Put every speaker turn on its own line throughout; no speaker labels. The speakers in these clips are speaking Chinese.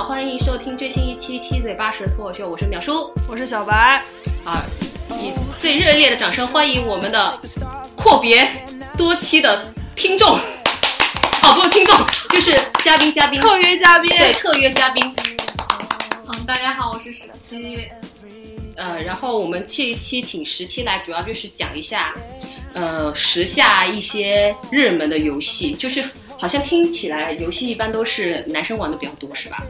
好，欢迎收听最新一期《七嘴八舌脱口秀》，我是淼叔，
我是小白。
啊，以最热烈的掌声欢迎我们的阔别多期的听众，哦，不是听众，就是嘉宾，嘉宾，
特约嘉宾，
对，特约嘉宾。
嗯，大家好，我是十七。
呃，然后我们这一期请十七来，主要就是讲一下，呃，时下一些热门的游戏，就是好像听起来游戏一般都是男生玩的比较多，是吧？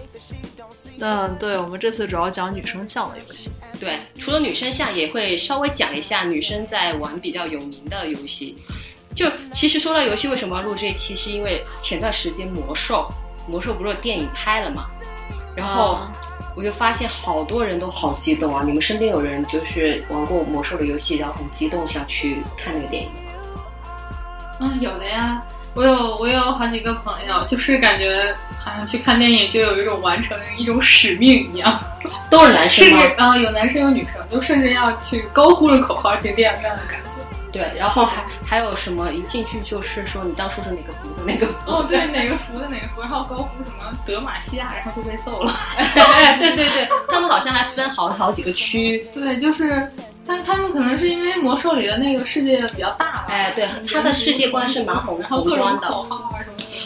嗯，对，我们这次主要讲女生向的游戏。
对，除了女生向，也会稍微讲一下女生在玩比较有名的游戏。就其实说到游戏，为什么要录这一期？是因为前段时间魔兽，魔兽不是电影拍了嘛，然后
啊
我就发现好多人都好激动啊！你们身边有人就是玩过魔兽的游戏，然后很激动想去看那个电影吗？
嗯，有的呀，我有我有好几个朋友，就是感觉好像去看电影就有一种完成一种使命一样，
都是男生吗？
甚至啊、有男生有女生，就甚至要去高呼着口号进电影院的感觉。
对，然后还还有什么一进去就是说你当初是哪个服的那个服
哦，对，哪个服的哪个服，然后高呼什么德玛西亚，然后就被揍了。
对对对，他们好像还分好好几个区。
对，就是，但他们可能是因为魔兽里的那个世界比较大吧。
哎，对，他的世界观是蛮宏
然后各种
的。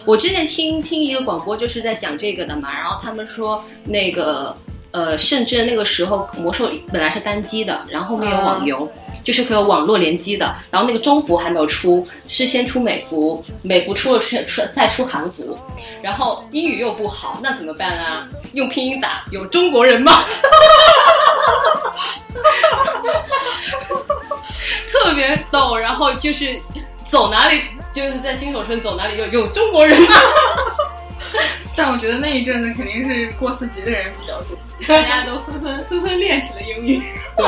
我之前听听一个广播，就是在讲这个的嘛，然后他们说那个呃，甚至那个时候魔兽本来是单机的，然后后面有网游，就是可以有网络联机的，然后那个中服还没有出，是先出美服，美服出了出出再出韩服，然后英语又不好，那怎么办啊？用拼音打，有中国人吗？特别逗，然后就是走哪里就是在新手村走哪里有有中国人吗？
但我觉得那一阵子肯定是过四级的人比较多，大家都纷纷纷纷练起了英语。
对，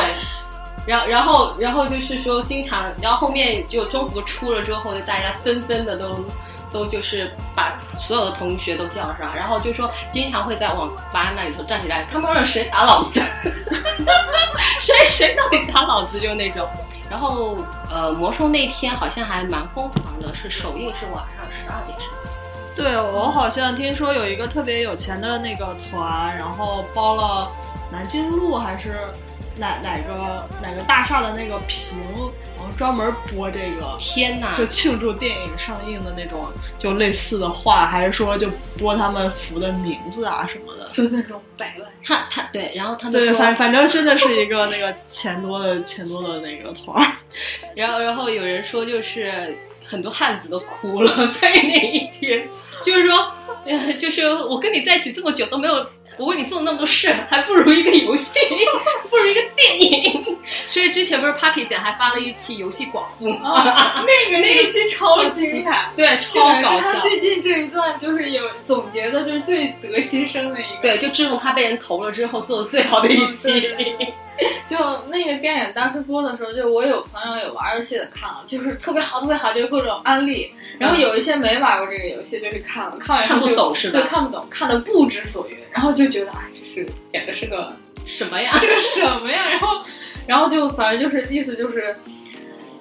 然后然后然后就是说经常，然后后面就中服出了之后，就大家纷纷的都都就是把所有的同学都叫上，然后就说经常会在网吧那里头站起来，他们让谁打老子，谁谁到底打老子就那种。然后呃，魔兽那天好像还蛮疯狂的，是首映是晚上十二点是吧？
对我好像听说有一个特别有钱的那个团，然后包了南京路还是哪哪个哪个大厦的那个屏，然后专门播这个。
天哪！
就庆祝电影上映的那种，就类似的话，还是说就播他们服的名字啊什么的。
就那种百万。
他他对，然后他们
对，反反正真的是一个那个钱多的钱多的那个团儿。
然后然后有人说就是很多汉子都哭了，在那一天，就是说，呃，就是我跟你在一起这么久都没有。我为你做那么多事，还不如一个游戏，不如一个电影。所以之前不是 Papi 姐还发了一期游戏寡妇吗？
那个那一期超精彩，
对，超搞笑。
最近这一段就是有总结的，就是最得心生的一个。
对，就自从他被人投了之后做的最好的一期。
就那个电影当时播的时候，就我有朋友有玩游戏的看了，就是特别好，特别好，就是各种安利。然后有一些没玩过这个游戏，就去看了，看完
看不
就
懂是吧
对，看不懂，看的不知所云，然后就觉得哎，这是演的是个
什么呀？
这个什么呀？然后，然后就反正就是意思就是。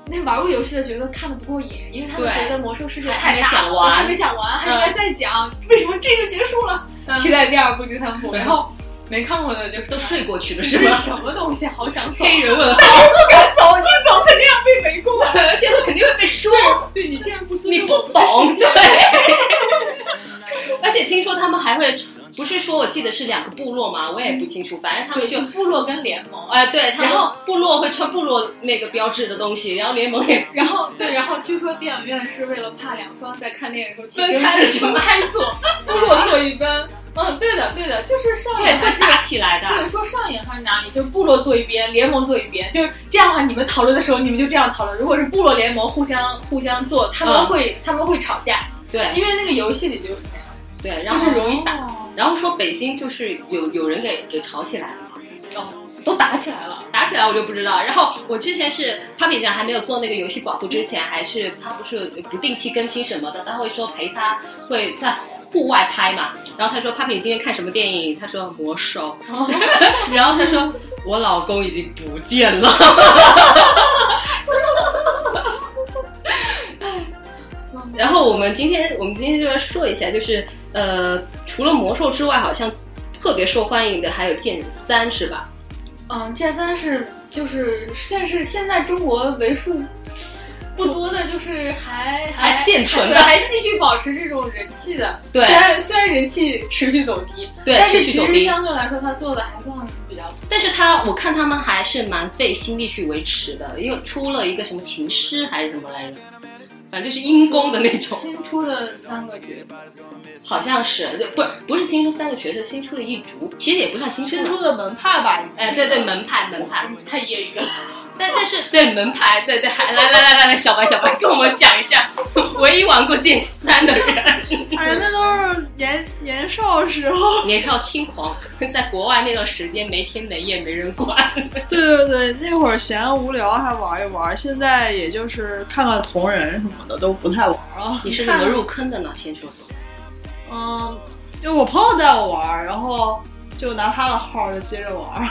那玩过游戏的觉得看的不过瘾，因为他们觉得魔兽世界
还
太大了，
还没讲完
还没讲完，还应该再讲。为什么这个结束了？期待第二部、第三部。然后没看过的就
都睡过去了是吗？
什么东西？好想走。
黑人问号，
不敢走，一走肯定要被围攻。
而且他肯定会被说。
对你竟然不
你不懂，对。而且听说他们还会，不是说我记得是两个部落嘛，我也不清楚，反正他们，就。
部落跟联盟。
哎，对，
然后
部落会穿部落那个标志的东西，然后联盟也
然后对，然后据说电影院是为了怕两方在看电影的时候
分开的
分开坐，部落坐一边。嗯，对的，对的，就是上
瘾会打起来的
对，
的。
说上瘾还是哪里，就是部落坐一边，联盟坐一边，就是这样的话，你们讨论的时候，你们就这样讨论。如果是部落联盟互相互相做，他们
嗯
会、他们会吵架，
对
因为那个游戏里就是那样，
对，然后
就是容易打，
然后说北京就是有有人给给吵起来了。
哦都打起来了。
打起来我就不知道。然后我之前是 Papi 酱还没有做那个游戏保护之前，还是他不是不定期更新什么的，他会说陪他会在户外拍嘛。然后他说 Papi 你今天看什么电影？他说魔兽。然后他说我老公已经不见了。然后我们今天我们今天就来说一下，就是呃，除了魔兽之外，好像特别受欢迎的还有剑三，是吧？
嗯，剑三是就是算是现在中国为数不多的，就是还
还现存的
还继续保持这种人气的。
对
虽然虽然人气持续走低，
对
但是其实相对来说，他做的还算比较
但是他我看他们还是蛮费心力去维持的，又出了一个什么琴师还是什么来着，反正就是阴功的那种，
新出的三个角色，
好像是，就不是不是新出三个角色，新出了一族，其实也不算新
新
出
出的门派吧？
哎，对对，门派门派，
太业余了。
但但是 对门牌，对对，还来来来来来，小白小白跟我们讲一下，唯一玩过剑三的人，
哎呀，那都是年年少时候。
年少轻狂，在国外那段时间没天没夜没人管，
对对对，那会儿闲无聊还玩一玩，现在也就是看看同人什么的都不太玩了。
你是怎么入坑的呢？先说说。
嗯，就我朋友带我玩，然后就拿他的号就接着玩，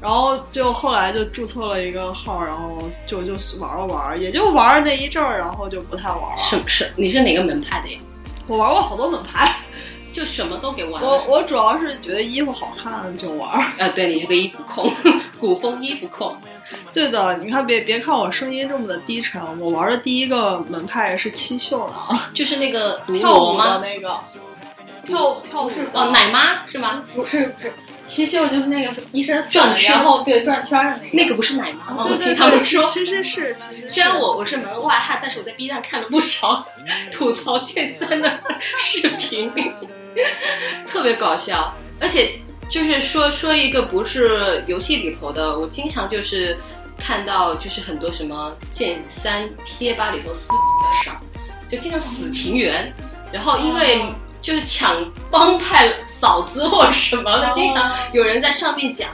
然后就后来就注册了一个号，然后就就玩了玩，也就玩那一阵儿，然后就不太玩了。
是是，你是哪个门派的呀？
我玩过好多门派，
就什么都给玩。
我我主要是觉得衣服好看就玩。
啊，对你是个衣服控，古风衣服控。
对的，你看别别看我声音这么的低沉，我玩的第一个门派是七秀的啊，
就是那个
跳舞
吗？
那个，跳跳舞
是
哦，奶妈是吗？
不是不是，七秀就是那个一身
转圈
然后对转圈的那个。
那个不是奶妈吗？我听他们，说。
其实是其实
虽然我我是门外汉，但是我在 B 站看了不少吐槽剑三的视频，特别搞笑。而且就是说说一个不是游戏里头的，我经常就是看到就是很多什么剑三贴吧里头撕的事儿，就经常死情缘，然后因为就是抢帮派嫂子或者什么的，经常有人在上面讲，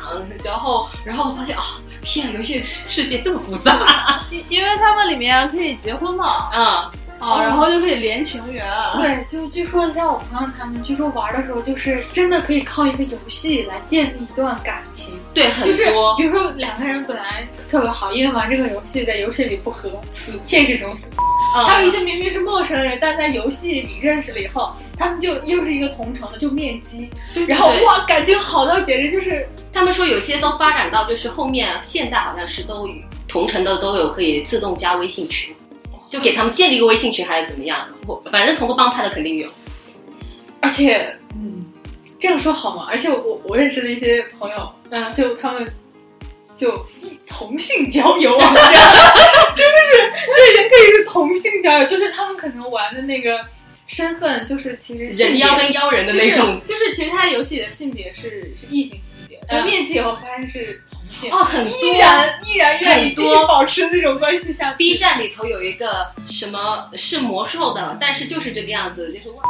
然后然后发现啊、天啊，游戏世界这么复杂。
因因为他们里面可以结婚嘛，
嗯。
哦，然后就可以连情缘。
对，就据说像我朋友他们，据说玩的时候就是真的可以靠一个游戏来建立一段感情，
对，很
就是
多，
比如说两个人本来特别好，因为玩这个游戏在游戏里不和，死现实中死。
嗯
还有一些明明是陌生人，但在游戏里认识了以后，他们就又是一个同城的，就面基，然后哇，感情好到简直就是
他们说有些都发展到就是后面现在好像是都同城的都有可以自动加微信群，就给他们建立一个微信群还是怎么样，我反正同个帮派的肯定有。
而且，嗯，这样说好吗？而且我我认识的一些朋友，嗯、就他们就同性交友啊，真的是这已经可以是同性交友，就是他们可能玩的那个身份就是其实性
人
别
妖跟妖人的那种，
就是，就是其实他游戏里的性别是是异性性别，但
嗯
面基以后发现是同性，
哦，很多。
依然依然愿意继续
很多。
保持那种关系下去。
B 站里头有一个什么是魔兽的，但是就是这个样子，就是哇，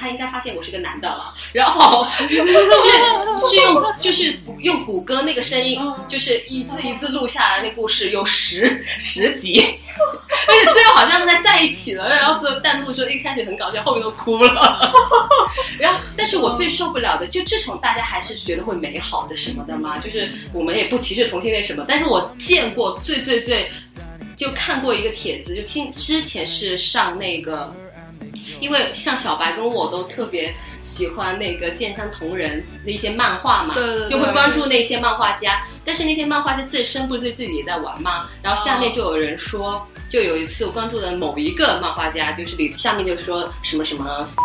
他应该发现我是个男的了，然后 是是用就是用谷歌那个声音，就是一字一字录下来那故事有十十集，而且最后好像是在在一起了，然后所有弹幕说一开始很搞笑，后面都哭了，然后但是我最受不了的就这种大家还是觉得会美好的什么的嘛，就是我们也不歧视同性恋什么，但是我见过最最最。就看过一个帖子，就今之前是上那个，因为像小白跟我都特别喜欢那个剑山同人的一些漫画嘛，
对对对
就会关注那些漫画家。但是那些漫画家自身不是自己也在玩嘛，然后下面就有人说，就有一次我关注的某一个漫画家，就是里下面就说什么什么撕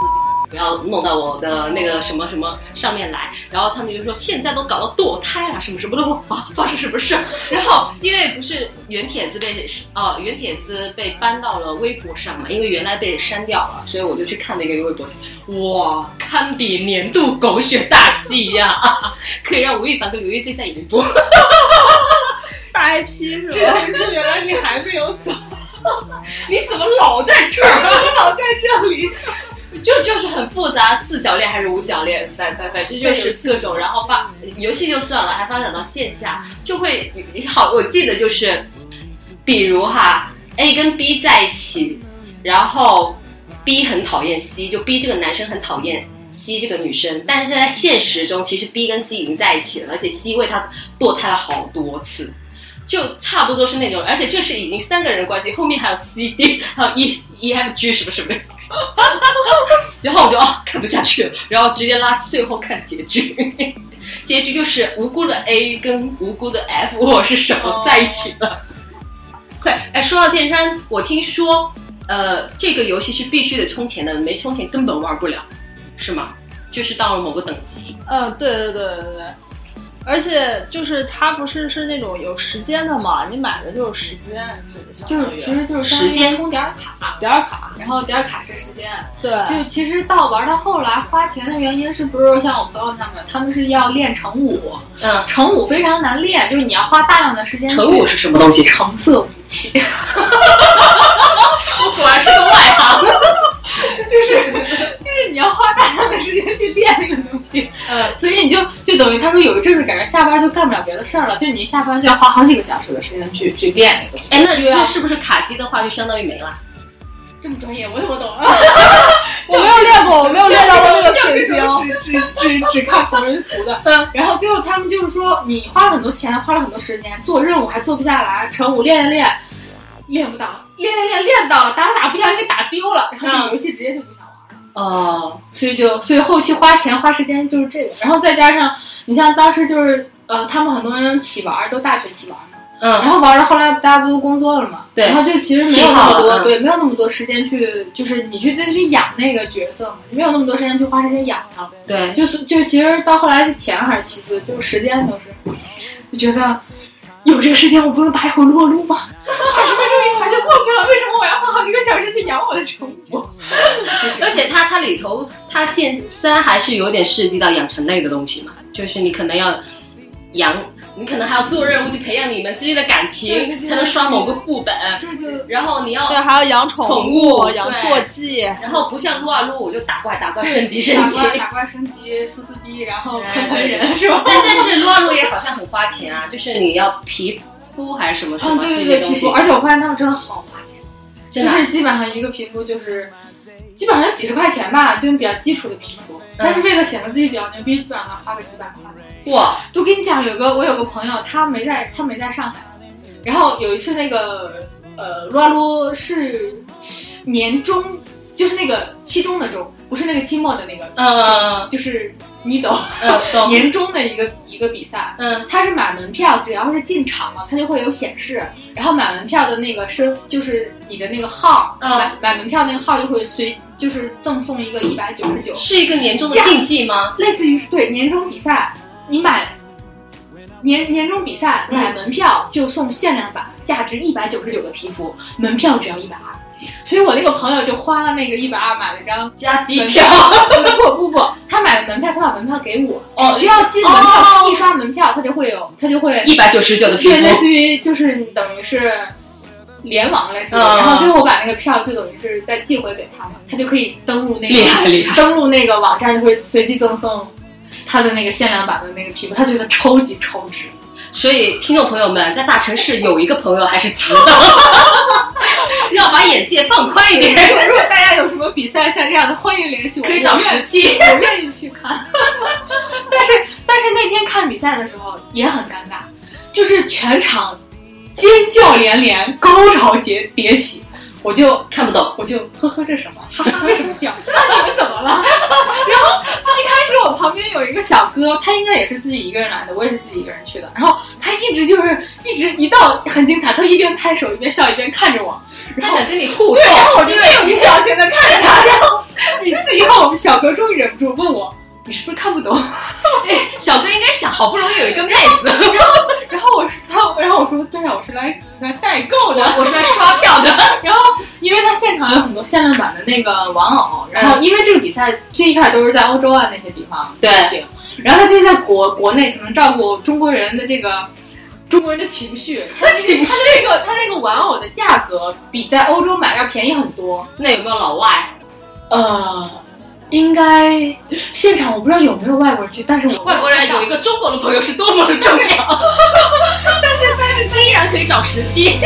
不要弄到我的那个什么什么上面来，然后他们就说现在都搞到堕胎了，什么什么的，啊，发生什么事？然后因为不是原帖子被哦、原帖子被搬到了微博上嘛，因为原来被删掉了，所以我就去看了一个微博，哇，堪比年度狗血大戏呀、可以让吴亦凡跟刘亦菲在演一部。
大 IP 是吧？
就 原来你还没有走，
你怎么老在这儿？
老在这料理。
就就是很复杂，四角恋还是五角恋，反反反正就是各种，然后发游戏就算了，还发展到线下，就会好。我记得就是，比如哈，A 跟 B 在一起，然后 B 很讨厌 C，就 B 这个男生很讨厌 C 这个女生，但是在现实中，其实 B 跟 C 已经在一起了，而且 C 为他堕胎了好多次。就差不多是那种，而且这是已经三个人关系，后面还有 C D，还有 E E F G 什么什么的，然后我就哦看不下去了，然后直接拉最后看结局，结局就是无辜的 A 跟无辜的 F 我是什么在一起了。快，哎，说到电山，我听说，呃，这个游戏是必须得充钱的，没充钱根本玩不了，是吗？就是到了某个等级，
嗯，对对对对对，而且就是它不是是那种有时间的嘛，你买的就是时间，
就是其实就是
时间
充点卡，
点卡，
然后点卡是时间。
对，
就其实到玩到后来花钱的原因是不是像我朋友他们，他们是要练成武，
嗯，
成武非常难练，就是你要花大量的时间
成武是什么东西？
橙色武器，
我果然是个外行。
就是要花大量的时间去练那个东西，
呃，
所以你就就等于他说有一阵子感觉下班就干不了别的事儿了，就你一下班就要花好几个小时的时间去去练那个东西。
哎，那
又要
那是不是卡机的话就相当于没了？
这么专业，我怎么懂？
我没有练过，我没有练到过那个水平。
只只只只看同人图的。嗯，然后最后他们就是说，你花了很多钱，花了很多时间，做任务还做不下来，成武练练练，练不到，练练练练到了，打打不小心给打丢了，然后这个游戏直接就不想。
哦，
所以就所以后期花钱花时间就是这个，然后再加上你像当时就是呃，他们很多人起玩都大学起玩嘛，然
嗯，
后玩到后来大家不都工作了嘛，
对。
然后就其实没有那么多，对，没有那么多时间去，就是你去再去养那个角色嘛，没有那么多时间去花时间养它，
对，
就是就其实到后来钱还是其次，就是时间都是，就觉得有这个时间我不用打一会儿撸啊撸吗？二十分钟一盘就过去了，为什么我要花好几个小时去养我的宠物？
而且它它里头它剑三还是有点涉及到养成类的东西嘛，就是你可能要养，你可能还要做任务去培养你们之间的感
对对
情，
对
才能刷某个副本，
对对
然后你要
对，还要养宠
宠物
养
对
坐骑，
然后不像撸啊撸，我就打怪打怪升级升级。
怪打怪升级撕撕逼，然后
对
喷喷人是吧？
但但是撸啊撸也好像很花钱啊，就是你要皮肤还是什么什
嗯，
么
对对对，
这些东西
皮肤，，而且我发现他们真的好花钱，就是基本上一个皮肤就是基本上几十块钱吧，就是比较基础的皮肤。但是为了显得自己比较牛逼，基本上花个几百块。
哇，
都跟你讲，有个我有个朋友，他没在他没在上海，然后有一次那个呃撸啊撸是年终，就是那个期中的中，不是那个期末的那个，
嗯
就是 middle
嗯懂，
年终的一个一个比赛。
嗯。
他是买门票，只要是进场了，他就会有显示。然后买门票的那个身，就是你的那个号，
嗯。
买买门票那个号就会随，就是赠送一个一百九十九，
是一个年终的竞技吗？
类似于是对年终比赛，你买年年终比赛
嗯
买门票就送限量版，价值一百九十九的皮肤，门票只要一百二。所以我那个朋友就花了那个一百二买了张
加机票，
不不不，他买了门票，他把门票给我，
哦
只需要进门票、
哦
一刷门票，他就会有，他就会
一百九十九的皮
对，类，似于就是等于是联网类似于，
嗯
然后最后我把那个票就等于是再寄回给他了，他就可以登录那个
厉害厉害。
登录那个网站就会随机赠送他的那个限量版的那个皮肤，他觉得超级超值。
所以，听众朋友们，在大城市有一个朋友还是值的，要把眼界放宽一点，
如果大家有什么比赛像这样的，欢迎联系我，
可以找十七。
我愿意去看。但是但是那天看比赛的时候也很尴尬，就是全场尖叫连连，高潮迭迭起，我就
看不懂，
我就呵呵这什么，哈哈为什么叫？那你们怎么了？然后一开始我旁边有一个小哥，他应该也是自己一个人来的，我也是自己一个人去的。然后他一直就是一直一到很精彩，他一边拍手一边笑一边看着我，
他想跟你互动
对，，然后我就面无表情的看着他，然后几次以后，我们小哥终于忍不住问我：“你是不是看不懂
哎，小哥应该想，好不容易有一个妹子，？”
然后然后我说：“他，然后我说：对啊，我是来来代购的。”
我是来刷票的。
然后，因为他现场有很多限量版的那个玩偶，然后因为这个比赛最一开始都是在欧洲啊那些地方
对
举行，然后他就在国国内可能照顾中国人的这个中国人的情绪，他情绪，他那个他那个玩偶的价格比在欧洲买要便宜很多。
那有没有老外？
呃，应该现场我不知道有没有外国人去，但是我
外国人有一个中国的朋友是多么的重要，但是但是依然可以找时机。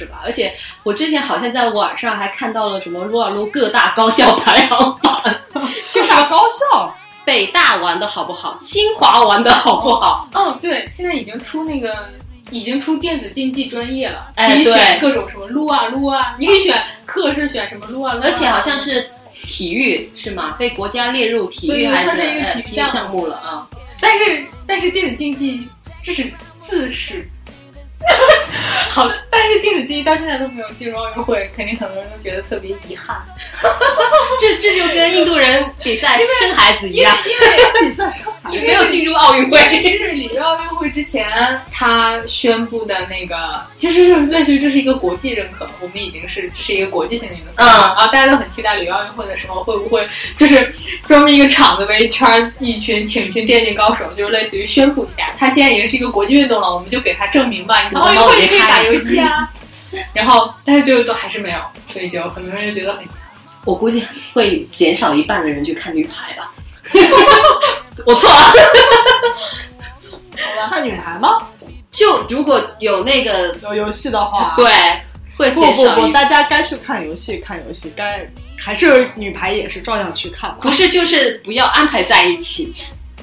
是
吧？而且我之前好像在网上还看到了什么撸啊撸各大高校排行榜，
就啥高校？
北大玩的好不好，清华玩的好不好？
哦，对，现在已经出那个，已经出电子竞技专业了，
哎
可以选
对
各种什么撸啊撸啊，你可以选 课是选什么撸啊撸啊，
而且好像是体育是吗？被国家列入体育还是
体育项目
了啊？
但是但是电子竞技这是自始。好，但是电子竞技到现在都没有进入奥运会，肯定很多人都觉得特别遗憾。
这这就跟印度人比赛生孩子一样，
因为
比赛生
孩子没有进入奥运会。
是里约奥运会之前，他宣布的那个，就是类似于这是一个国际认可，我们已经是这是一个国际性的运动项目，
嗯
然后大家都很期待里约奥运会的时候会不会就是专门一个场子围一圈儿，一群请一群电竞高手，就是类似于宣布一下，他既然已经是一个国际运动了，我们就给他证明吧，你看奥运会你可以打游戏啊。然后，但是就都还是没有，所以就很多人就觉得很
我估计会减少一半的人去看女排吧。我错了，
好吧，看女排吗？
就如果有那个
有游戏的话，
对，会
不不不，大家该去看游戏，看游戏，该还是女排也是照样去看吧。
不是就是不要安排在一起。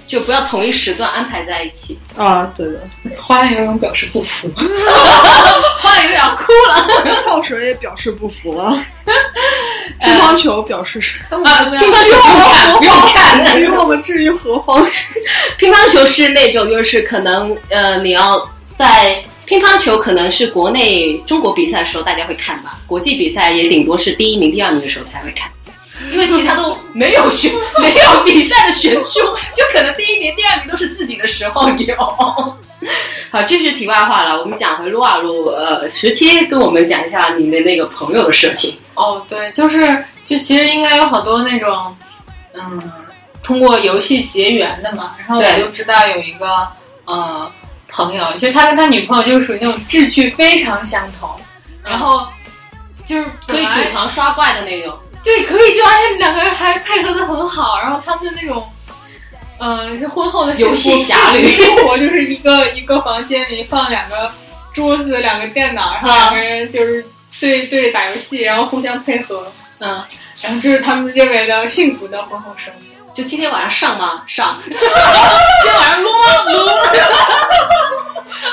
就不要同一时段安排在一起。
啊，对的，
花样游泳表示不服。
花样游泳哭了。
跳水也表示不服了，乒乓球表示是
啊，乒乓球不用看，不用看。
与我们置于何方？
乒乓球是那种，就是可能呃，你要在乒乓球可能是国内中国比赛的时候大家会看吧，国际比赛也顶多是第一名、第二名的时候才会看，因为其他都没有选，没有比赛的选手，就可能第一名、第二名都是自己的时候有。好，这是题外话了，我们讲回撸啊撸，呃，十七跟我们讲一下你的那个朋友的事情。
哦，对，就是就其实应该有好多那种，嗯，通过游戏结缘的嘛。然后我就知道有一个呃朋友，就是他跟他女朋友就是属于那种志趣非常相同，然后就是
可以组团刷怪的那种，
对，可以，就而且两个人还配合的很好，然后他们的那种，嗯、是婚后的
游戏
幸福
侠侣。
生活，就是一个一个房间里放两个桌子、两个电脑，然后两个人就是对对着打游戏，然后互相配合，
嗯，
然后这是他们认为的幸福的婚后生活。
就今天晚上上吗？上。今天晚上撸吗？撸。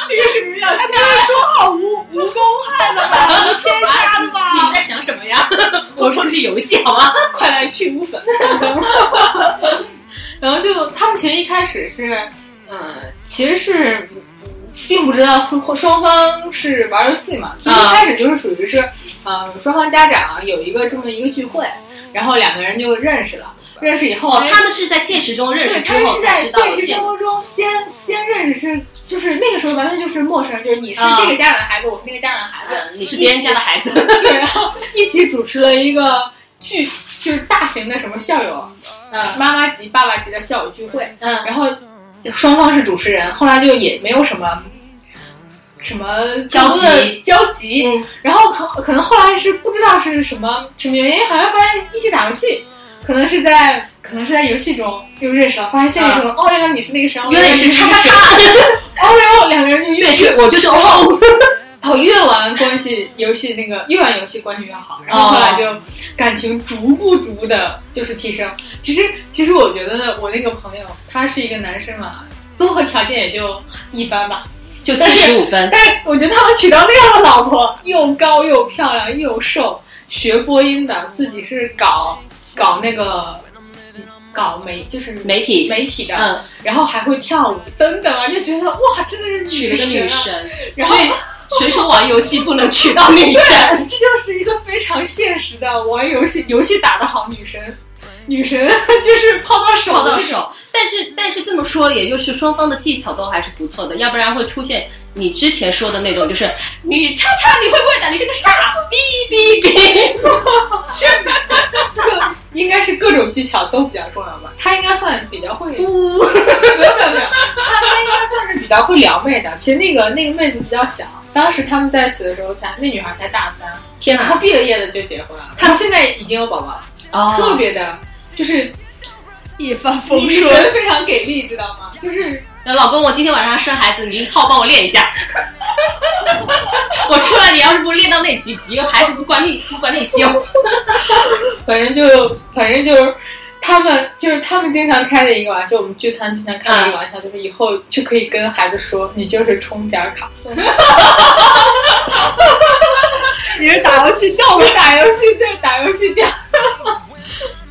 这个是不是要掐？
说好无无公害的吧，无添加的吧？
你们在想什么呀？我说的是游戏好吗？
快来去污粉。然后就他们其实一开始是，嗯，其实是嗯并不知道双方是玩游戏嘛，一开始就是属于是，嗯，双方家长有一个这么一个聚会，然后两个人就认识了。认识以后，
哦，他们是在现实中认识
他们是在
后才知道现
现实生。活中先先认识是，就是那个时候完全就是陌生人，就是你是
啊
这个家长的孩子，我是那个家长的孩子，
嗯，你是别人家的孩子。
对，然后一起主持了一个聚，就是大型的什么校友，呃，妈妈级、爸爸级的校友聚会，
嗯，
然后双方是主持人，后来就也没有什么。什么
交集
交集，
嗯
然后可可能后来是不知道是什么什么原因，好像发现一起打游戏，可能是在可能是在游戏中又认识了，发现现实中、哦原来你是那个谁，哦
原来你是叉叉
叉，哦然后两个人就越
对，是我就是哦。
然 后越玩关系游戏那个越玩游戏关系越好，然后后来就感情逐步逐步的就是提升。其实其实我觉得我那个朋友他是一个男生嘛，综合条件也就一般吧，
就七十五分。
但是我觉得他能娶到那样的老婆，又高又漂亮又瘦，学播音的，自己是搞搞那个搞媒就是
媒体。
媒体的，
嗯，
然后还会跳舞等等啊，就觉得哇，真的是
娶了个女
神。然后
所以 谁说玩游戏不能娶到女神？
这就是一个非常现实的玩游戏，游戏打得好，女神，女神 就是泡到手，
泡到。手，但是但是这么说，也就是双方的技巧都还是不错的，要不然会出现你之前说的那种，就是你叉叉你会不会打？你是个傻逼逼逼。
应该是各种技巧都比较重要吧。他应该算比较会，没有没有没有，他他应该算是比较会撩妹的。其实那个那个妹子比较小，当时他们在一起的时候才那女孩才大三，
天哪！
然后毕了业的就结婚了，他们现在已经有宝宝了，
哦
特别的，就是
一帆风
女
顺。
神非常给力，知道吗？就是
老公，我今天晚上生孩子，你好好帮我练一下。我出来，你要是不练到那几级，孩子不管你不管你行。
反正就反正就是。他们就是他们经常开的一个玩笑，我们聚餐经常开的一个玩笑，就是以后就可以跟孩子说，你就是充点卡送。
你是打游戏掉的，
打游戏对打游戏掉。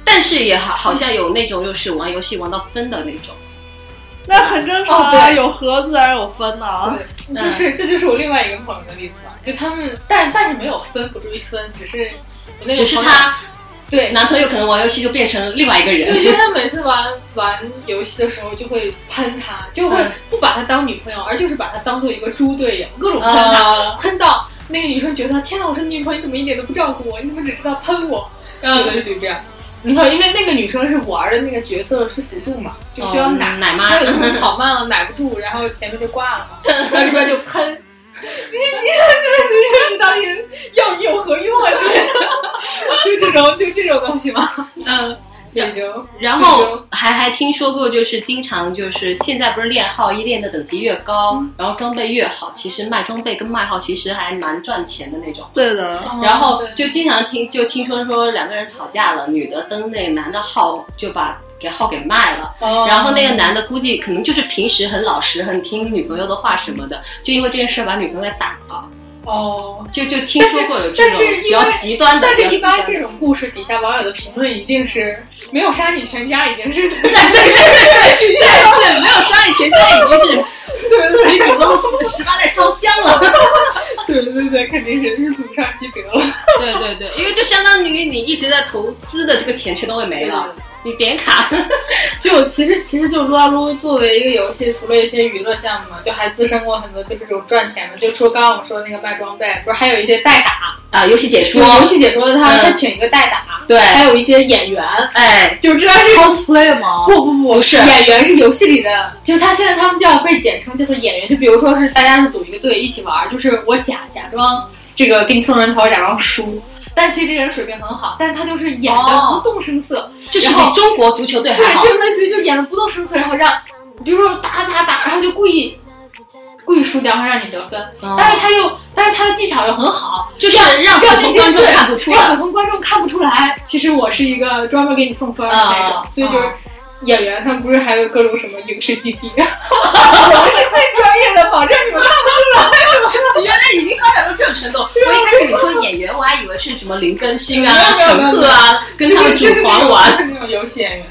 但是也好，好像有那种就是玩游戏玩到分的那种。
那很正常啊，
哦对
有盒子当然有分呐。
对，就是这就是我另外一个朋友的例子吧，就他们，但但是没有分，不注意分，只是我那个对
男朋友可能玩游戏就变成另外一个
对，因为。他每次玩玩游戏的时候就会喷他，就会
嗯
不把他当女朋友，而就是把他当做一个猪队友，各种喷他，
啊，
喷到那个女生觉得天哪，我是你女朋友，你怎么一点都不照顾我？你怎么只知道喷我？就
嗯，
类似于这样。你看，因为那个女生是玩的那个角色是辅助嘛，就需要
哦
奶
奶妈
她有时候跑慢了奶不住，然后前面就挂了嘛，然后这边就喷。你你你到底要有何用啊？之类的，就这种就这种东西吗。
嗯。然后还还听说过，就是经常就是现在不是练号一练的等级越高，然后装备越好，其实卖装备跟卖号其实还蛮赚钱的那种。
对的，
然后就经常听就听说说两个人吵架了，女的登那个男的号就把给号给卖了。
哦
然后那个男的估计可能就是平时很老实、很听女朋友的话什么的，就因为这件事把女朋友给打了。
哦，
就就听说过有这种比较极端的，
但是一般这种故事底下网友的评论一定是没有杀你全家，已经是
对对对对对对，没有杀你全家已经是你主都十十八代烧香了。
对对对，肯定是是祖上积德了。
对对对，因为就相当于你一直在投资的这个钱全都会没了，你点卡。
就其实其实就撸啊撸作为一个游戏，除了一些娱乐项目嘛，就还滋生过很多就是这种赚钱的。就说刚刚我说的那个卖装备，不是还有一些代打，
啊，游戏解说
就，游戏解说的他、
嗯
他请一个代打，
对
还有一些演员，
哎，
就知道这
cosplay 吗？
不不不
不是
演员是游戏里的，就他现在他们叫被简称叫做演员，就比如说是大家是组一个队一起玩，就是我假假装这个给你送人头，假装输。但其实这个人水平很好，但是他就是演的
哦
不动声色，
就是比中国足球队还
对，
好
就。类似于就演的不动声色，然后让，比如说打打打，然后就故意故意输掉，然后让你得分。
哦
但是他又，但是他的技巧又很好，
就是让普通观众看不出来
让普。通观众看不出来。其实我是一个专门给你送分的那种，
啊
所以就是。演员他们不是还有各种什么影视基地？我们是最专业的，保证你们看
原来已经发展到这种程度。我一开始你说演员，我还以为是什么林更新啊、陈赫啊，跟
就
他们组团玩。
那种游戏演员。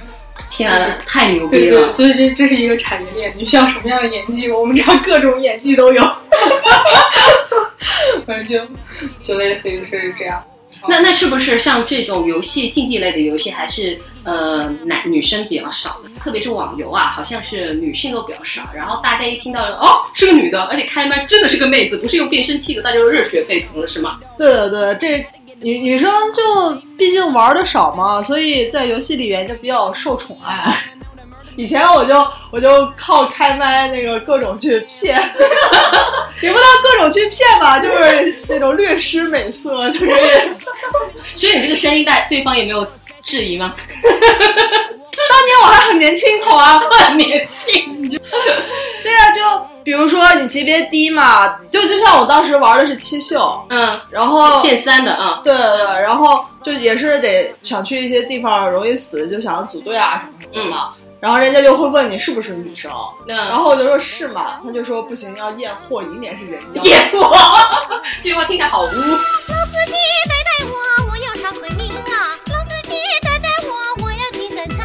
天啊，太牛
对对，
逼了！
所以这这是一个产业链，你需要什么样的演技？我们这儿各种演技都有，反正就就类似于是这样。
那那是不是像这种游戏竞技类的游戏，还是呃男女生比较少的？特别是网游啊，好像是女性都比较少。然后大家一听到哦是个女的，而且开麦真的是个妹子，不是用变声器的，大家就热血沸腾了，是吗？
对对对，这女女生就毕竟玩的少嘛，所以在游戏里面就比较受宠爱。以前我就我就靠开麦那个各种去骗，也不能各种去骗吧，就是那种略施美色，就可以。
所以你这个声音带对方也没有质疑吗？
当年我还很年轻，好啊，
很年轻，
对啊，就比如说你级别低嘛，就就像我当时玩的是七秀，
嗯，
然后
剑三的啊，
对对对，然后就也是得想去一些地方容易死，就想组队啊什么什么的嘛。然后人家就会问你是不是女生，
那
然后我就说是嘛，他就说不行，要验货，以免是人妖。
验货，这句话听起来好污。
老司机带带我，我要上昆明啊！老司机带带我，我要进深圳。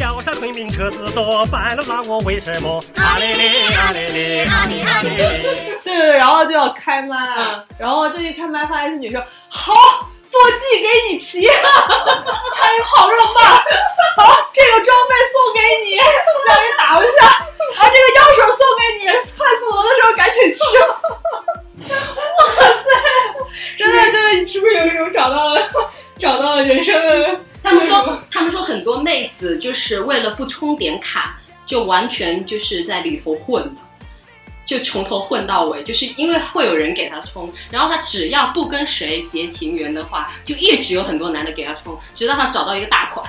要上昆明车子多，烦了拉我为什么？啊哩哩啊哩哩啊哩啊哩。
对对对，然后就要开麦，
嗯
然后这一开麦发现是女生，好，坐骑给你骑，看你跑这么慢，好，这个装备送给你，让你打一下，啊，这个药水送给你，快死我的时候赶紧吃。哇塞，真的就是
是不是有一种找到了 找到了人生的？
他们说，他们说很多妹子就是为了不充点卡，就完全就是在里头混的，就从头混到尾，就是因为会有人给他充，然后他只要不跟谁结情缘的话，就一直有很多男的给他充，直到他找到一个大款，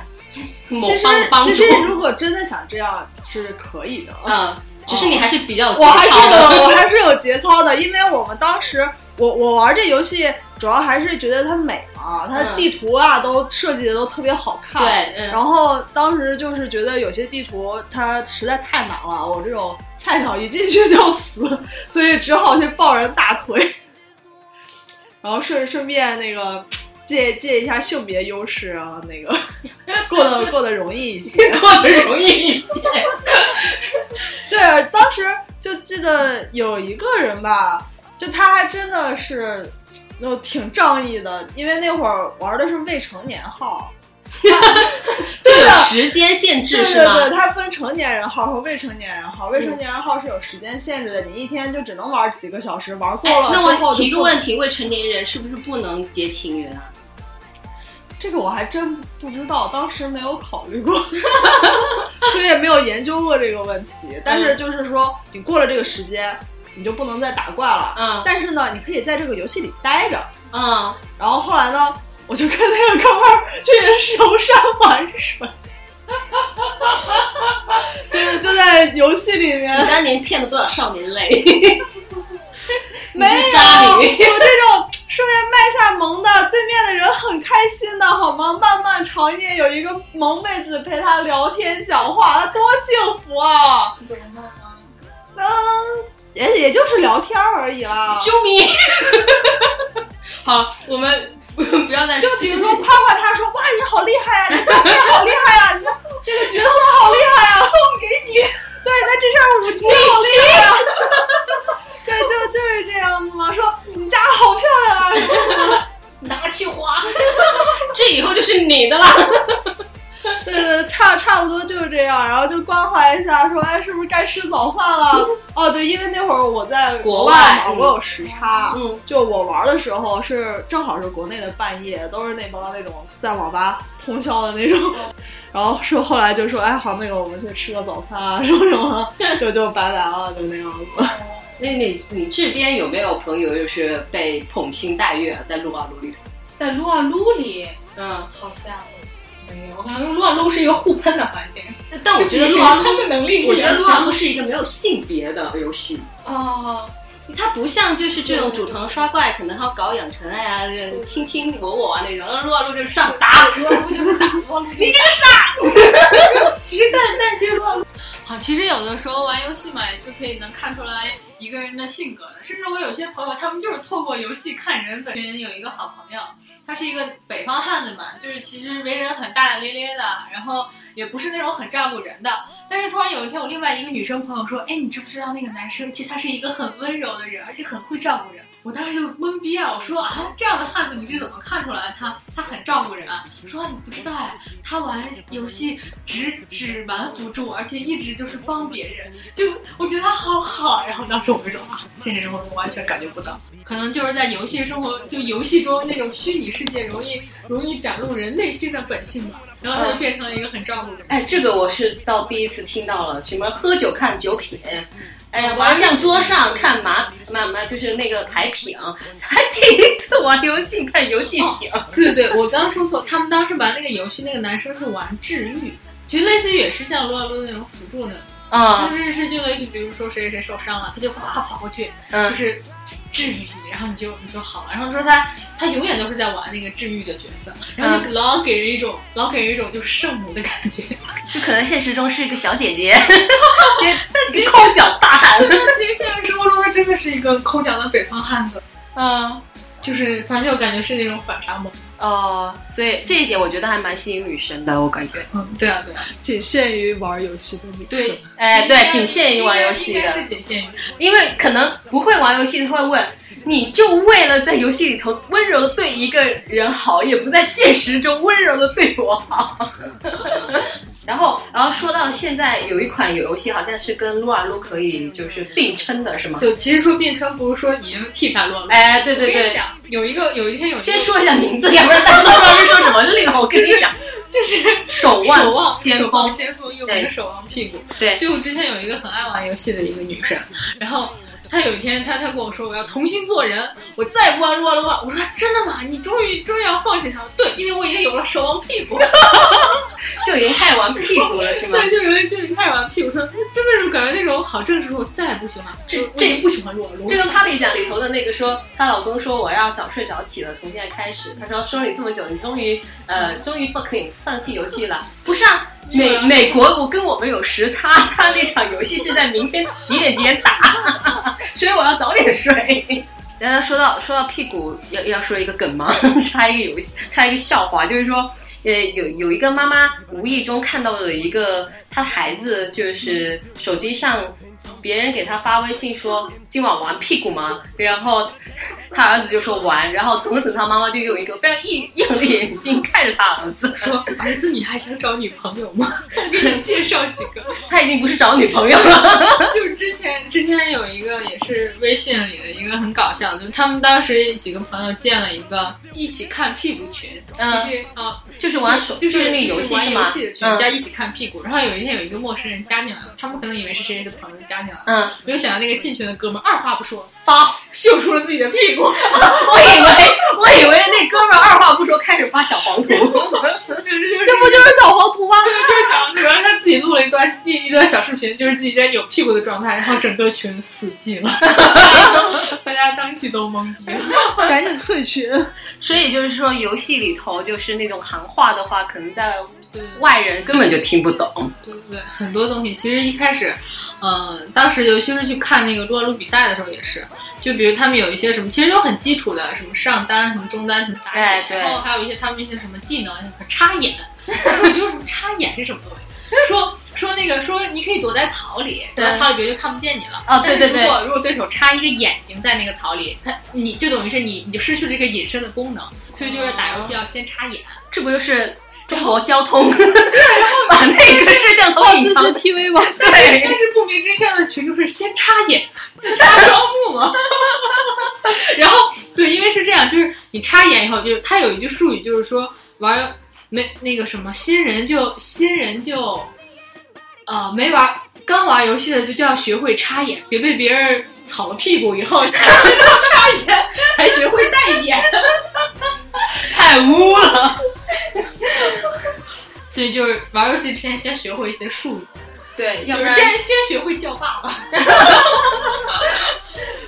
某
其实
帮帮主
其实，如果真的想这样是可以的，
嗯，只是你还是比较有节
我还是有，我还是有节操的，因为我们当时我我玩这游戏主要还是觉得它美嘛，它
嗯
地图啊都设计的都特别好看。。
对，嗯，
然后当时就是觉得有些地图它实在太难了，我这种菜鸟一进去就死，所以只好去抱人大腿，然后顺顺便那个借借一下性别优势啊，那个 过得过得容易一些。
过得容易一些。
对，当时就记得有一个人吧，就他还真的是，就挺仗义的，因为那会儿玩的是未成年号，
就有时间限制是
对对对，
吗？
它分成年人号和未成年人号，未成年人号是有时间限制的，你一天就只能玩几个小时，玩够了，
哎那我提个问，题，未成年人是不是不能结情缘啊？
这个我还真不知道，当时没有考虑过，所以也没有研究过这个问题。但是就是说，你过了这个时间，你就不能再打怪了。
嗯
但是呢，你可以在这个游戏里待着。
嗯，
然后后来呢，我就跟那个哥们儿去游山玩水，就是就在游戏里面
你
面，
当年骗了多少少年泪？
没有有这种顺便卖下萌的，对面的人很开心的好吗？漫漫长夜有一个萌妹子陪他聊天讲话，他多幸福啊！
你怎么弄啊？
嗯，也也就是聊天而已啦。
救命！好，我们不不要再
就比如说夸夸他说哇你好厉害啊，你照片好厉害啊，你的 这个角色 好厉害啊，送给你。对，那这件武器好厉害啊。对，就就是这样子嘛。说你家好漂亮啊，
拿去花，这以后就是你的了。
对对，差差不多就是这样，然后就关怀一下，说哎，是不是该吃早饭了？哦，对，因为那会儿我在
国
外嘛，我有时差，
嗯，
就我玩的时候是正好是国内的半夜，都是那帮那种在网吧通宵的那种。然后说后来就说，哎，好，那个我们去吃个早饭啊，什么什么，就就拜拜了，就那样子。
那你你这边有没有朋友就是被捧星戴月在撸啊撸里？
在撸啊撸里，
嗯，
好像没有。我感觉撸啊撸是一个互喷的环境，
但我觉得
是
撸啊撸，
的能力
我觉得撸啊撸
撸
是一个没有性别的游戏。
哦，
它不像就是这种组团刷怪，可能还要搞养成哎呀，卿卿我我啊那种，撸啊撸就是上打，
撸啊 撸就是打
你这个傻。
其实但但其实撸啊撸，好，其实有的时候玩游戏嘛，也是可以能看出来一个人的性格的。甚至我有些朋友，他们就是透过游戏看人本身有一个好朋友，他是一个北方汉子嘛，就是其实为人很大大咧咧的，然后也不是那种很照顾人的。但是突然有一天，我另外一个女生朋友说：“哎，你知不知道那个男生其实他是一个很温柔的人，而且很会照顾人。”我当时就懵逼啊！我说啊，这样的汉子你是怎么看出来的他他很照顾人啊？说你不知道哎，他玩游戏只只玩辅助，而且一直就是帮别人，就我觉得他好好。然后当时我就说啊，现实生活中完全感觉不到，可能就是在游戏生活就游戏中那种虚拟世界容易容易展露人内心的本性吧。然后他就变成了一个很照顾人。
哎，这个我是到第一次听到了，什么喝酒看酒品。哎呀，麻将桌上看麻麻麻，就是那个牌品，才第一次玩游戏看游戏品。
对对对，我刚刚说错，他们当时玩那个游戏，那个男生是玩治愈，其实类似于也是像撸啊撸那种辅助的，
啊。
就是是就类似于比如说谁谁谁受伤了，他就哗跑过去，
嗯。
就是治愈你，然后你就你就好了。然后说他他永远都是在玩那个治愈的角色，然后就老给人一种、老给人一种就是圣母的感觉。
就可能现实中是一个小姐姐，但其实抠脚大汉。
但其实现实生活中他真的是一个抠脚的北方汉子，
嗯，
就是反正我感觉是那种反差萌。
哦，所以这一点我觉得还蛮吸引女生的，我感觉。
嗯，对啊对啊，
仅限于玩游戏的女生。
对，
哎，对，仅限于玩游戏的
是仅限于。
因为可能不会玩游戏的会问，你就为了在游戏里头温柔的对一个人好，也不在现实中温柔的对我好。然后，然后说到现在有一款游戏，好像是跟撸啊撸可以就是并称的，是吗？
对，其实说并称不如说已经替代撸啊撸。
哎，对对对，
有一个有一天有一
先说一下名字，要不然大家都不知道是说什么了。我跟你讲，
就是
守
望
望先
守望
锋，
先锋，又名守望屁股。
对
就之前有一个很爱玩游戏的一个女生，然后她有一天他他跟我说我要重新做人，我再也不玩撸啊撸了。我说真的吗？你终于终于要放弃他了？对，因为我已经有了守望屁股。
就已经开始玩屁股了，是吗？
对，就有人就已经开始玩屁股，说真的是感觉那种好正式，说我再也不喜欢
这
这也不喜欢撸啊撸。
这跟 Papi 讲里头的那个说，她老公说我要早睡早起了，从现在开始。她说说了你这么久，你终于呃终于放可以放弃游戏了。不是啊，美美国我跟我们有时差，他那场游戏是在明天几点几点打，所以我要早点睡。然 后说到说到屁股，要要说一个梗吗？插一个游戏，插一个笑话，就是说。呃，有有一个妈妈无意中看到了一个她孩子，就是手机上别人给他发微信说今晚玩屁股吗？然后他儿子就说玩，然后从此他妈妈就用一个非常异样的眼睛看着他儿子，
说儿子，你还想找女朋友吗？我给你介绍几个。
他已经不是找女朋友了。
就是之前之前有一个也是微信里的一个很搞笑的，就是他们当时几个朋友建了一个一起看屁股群，
嗯
其实啊。
就是玩手，
就是
那个游戏
玩
是吗？
游戏的群
嗯
加一起看屁股，然后有一天有一个陌生人加进来了，他们可能以为是谁谁的朋友加进来了，
嗯，
没有想到那个进群的哥们儿二话不说发秀出了自己的屁股，
我以为我以为那哥们儿二话不说开始发小黄图，
这不
就是小黄图吗？
就是小，主要是他自己己录了一段一一段小视频，就是自己在扭屁股的状态，然后整个群死寂了，大家当即都懵逼了。
赶紧退群。
所以就是说，游戏里头就是那种行话的话，可能在外人根本就听不懂。
对对对，很多东西其实一开始，嗯、当时尤其是去看那个撸啊撸比赛的时候也是，就比如他们有一些什么，其实都很基础的，什么上单、什么中单、什么打野，
哎对
然后还有一些他们一些什么技能，插眼，我就说什么插眼是什么东西？说说那个说你可以躲在草里，躲在草里别人就看不见你了。
哦对对
如果如果对手插一个眼睛在那个草里，他你就等于是你你就失去了这个隐身的功能，所以就是打游戏要先插眼。
这不就是中国交通对，然后 把那个摄像头隐藏
？CCTV 吗？
对，但是不明真相的群众是先插眼，自插双目嘛。然后对，因为是这样，就是你插眼以后，就是他有一句术语，就是说玩没那个什么新人就新人就，呃，没玩刚玩游戏的就就要学会插眼，别被别人草了屁股以后才插眼，才学会带眼。
太污了。
所以就是玩游戏之前先学会一些术语。
对，要
就是
不然
先先学会叫爸爸，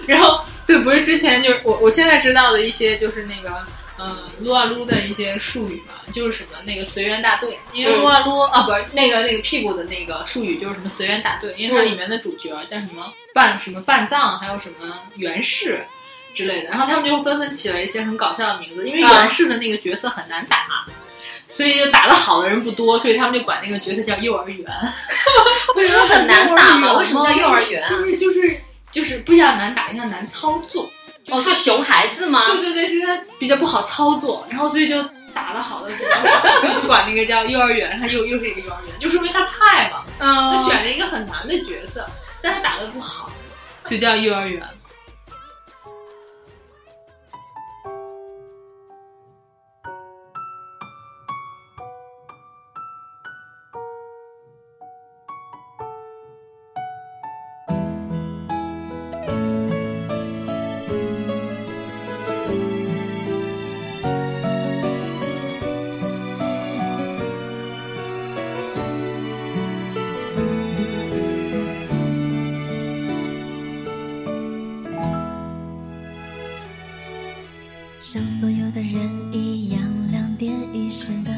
然后对，不是之前就是我我现在知道的一些就是那个嗯撸啊撸的一些术语嘛，就是什么那个随缘大队，因为
嗯
撸啊撸、啊不是那个那个屁股的那个术语就是什么随缘大队，因为它
嗯
里面的主角叫什么半什么半藏，还有什么袁氏。之类的，然后他们就纷纷起了一些很搞笑的名字，因为
啊
袁氏的那个角色很难打，所以就打得好的人不多，所以他们就管那个角色叫幼儿园。
为什么很难打吗？为什么叫幼儿园啊？
就是就是就是不叫难打，叫难操作。
哦，是熊孩子吗？
对对对，所以他比较不好操作，然后所以就打得好的比较少，所以就管那个叫幼儿园，他又又是一个幼儿园，就说明他菜嘛，他选了一个很难的角色，但他打得不好，就叫幼儿园。
像所有的人一样，两点一线的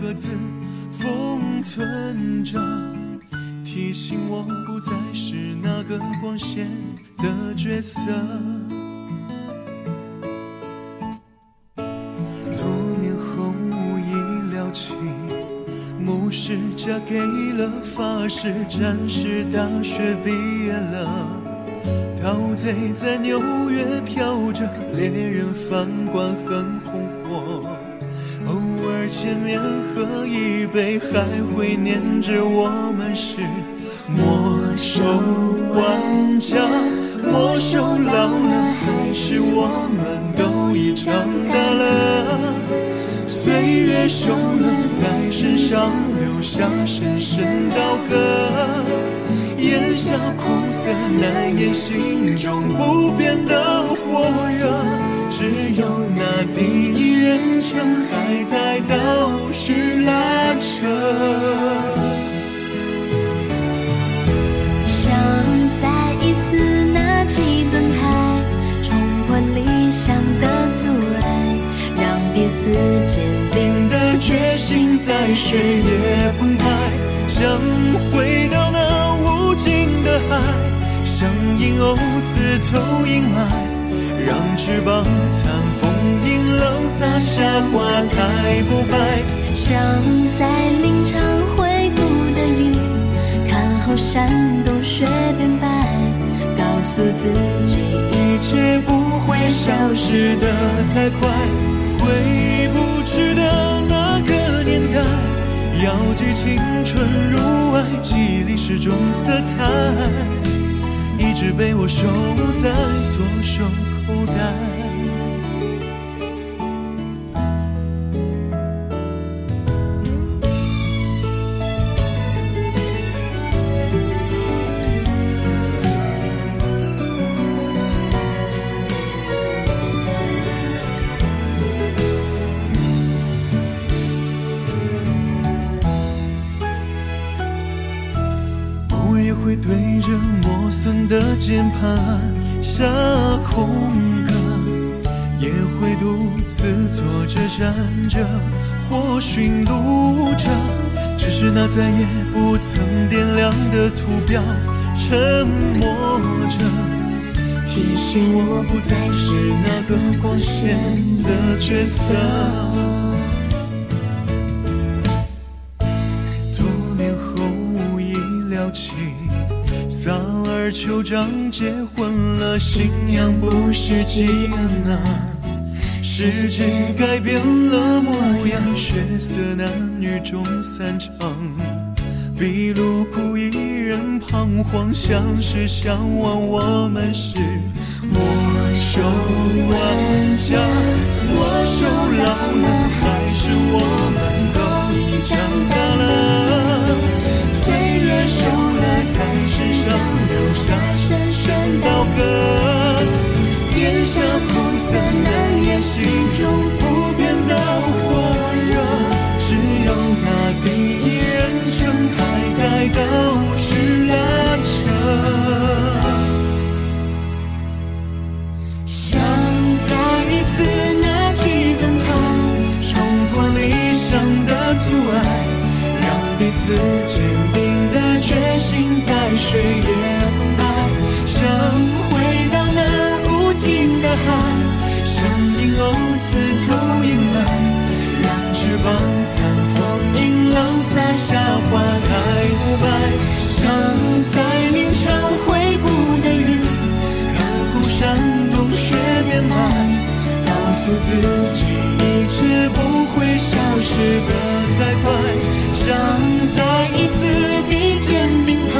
盒子封存着，提醒我不再是那个光鲜的角色。多年后已了情，牧师嫁给了法师，战士大学毕业了。盗贼在纽约飘着，猎人饭馆很红火。见面喝一杯，还会念着我们是魔兽玩家。魔兽老了，还是我们都已长大了。岁月熟了，在身上留下深深刀割。咽下苦涩，难掩心中不变的火热。只有那第一人称还在倒叙拉扯。
想再一次拿起盾牌，冲破理想的阻碍，让彼此坚定
的决心在血液澎湃，想回到那无尽的海，像银鸥刺透阴霾，翅膀惨风迎浪洒下花开不败。
想在林场回顾的雨，看后山冬雪变白，告诉自己
一切不会消失的太快。回不去的那个年代，要记青春如爱，记忆里始终色彩，一直被我收在左手口袋。偶尔也会对着磨损的键盘按下风格，也会独自坐着站着或寻路着，只是那再也不曾点亮的图标，沉默着，提醒我不再是那个光鲜的角色。多年后已了情，萨尔酋长结婚信仰不是基恩啊。世界改变了模样，血色男女中散场，比路苦一人彷徨，相识相望我们是魔兽玩家，魔兽老了，还是我们都已长大了。岁月瘦了，在身上留下深深刀割。咽下苦涩，难掩心中不变的火热。只有那第一人称还在倒叙拉扯。想再一次拿起灯牌，冲破理想的阻碍，让彼此坚定的决心在水淹的海，像婴儿刺透阴霾，让翅膀残风迎浪洒下花开不败。想在明朝回顾的雨，看湖山冬雪变白，告诉自己一切不会消失的太快。想再一次比肩并排，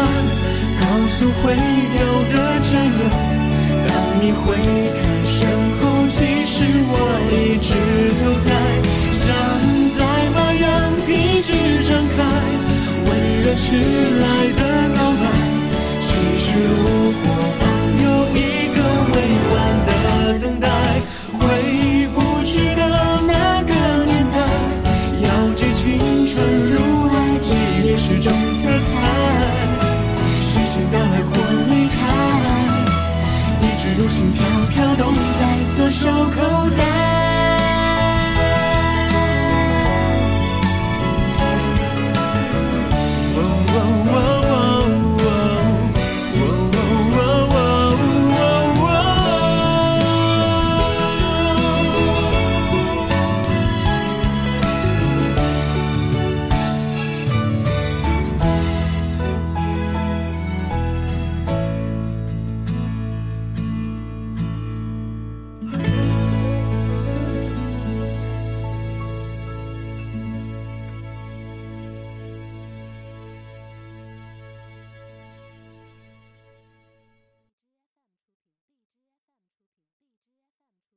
告诉毁掉温热迟来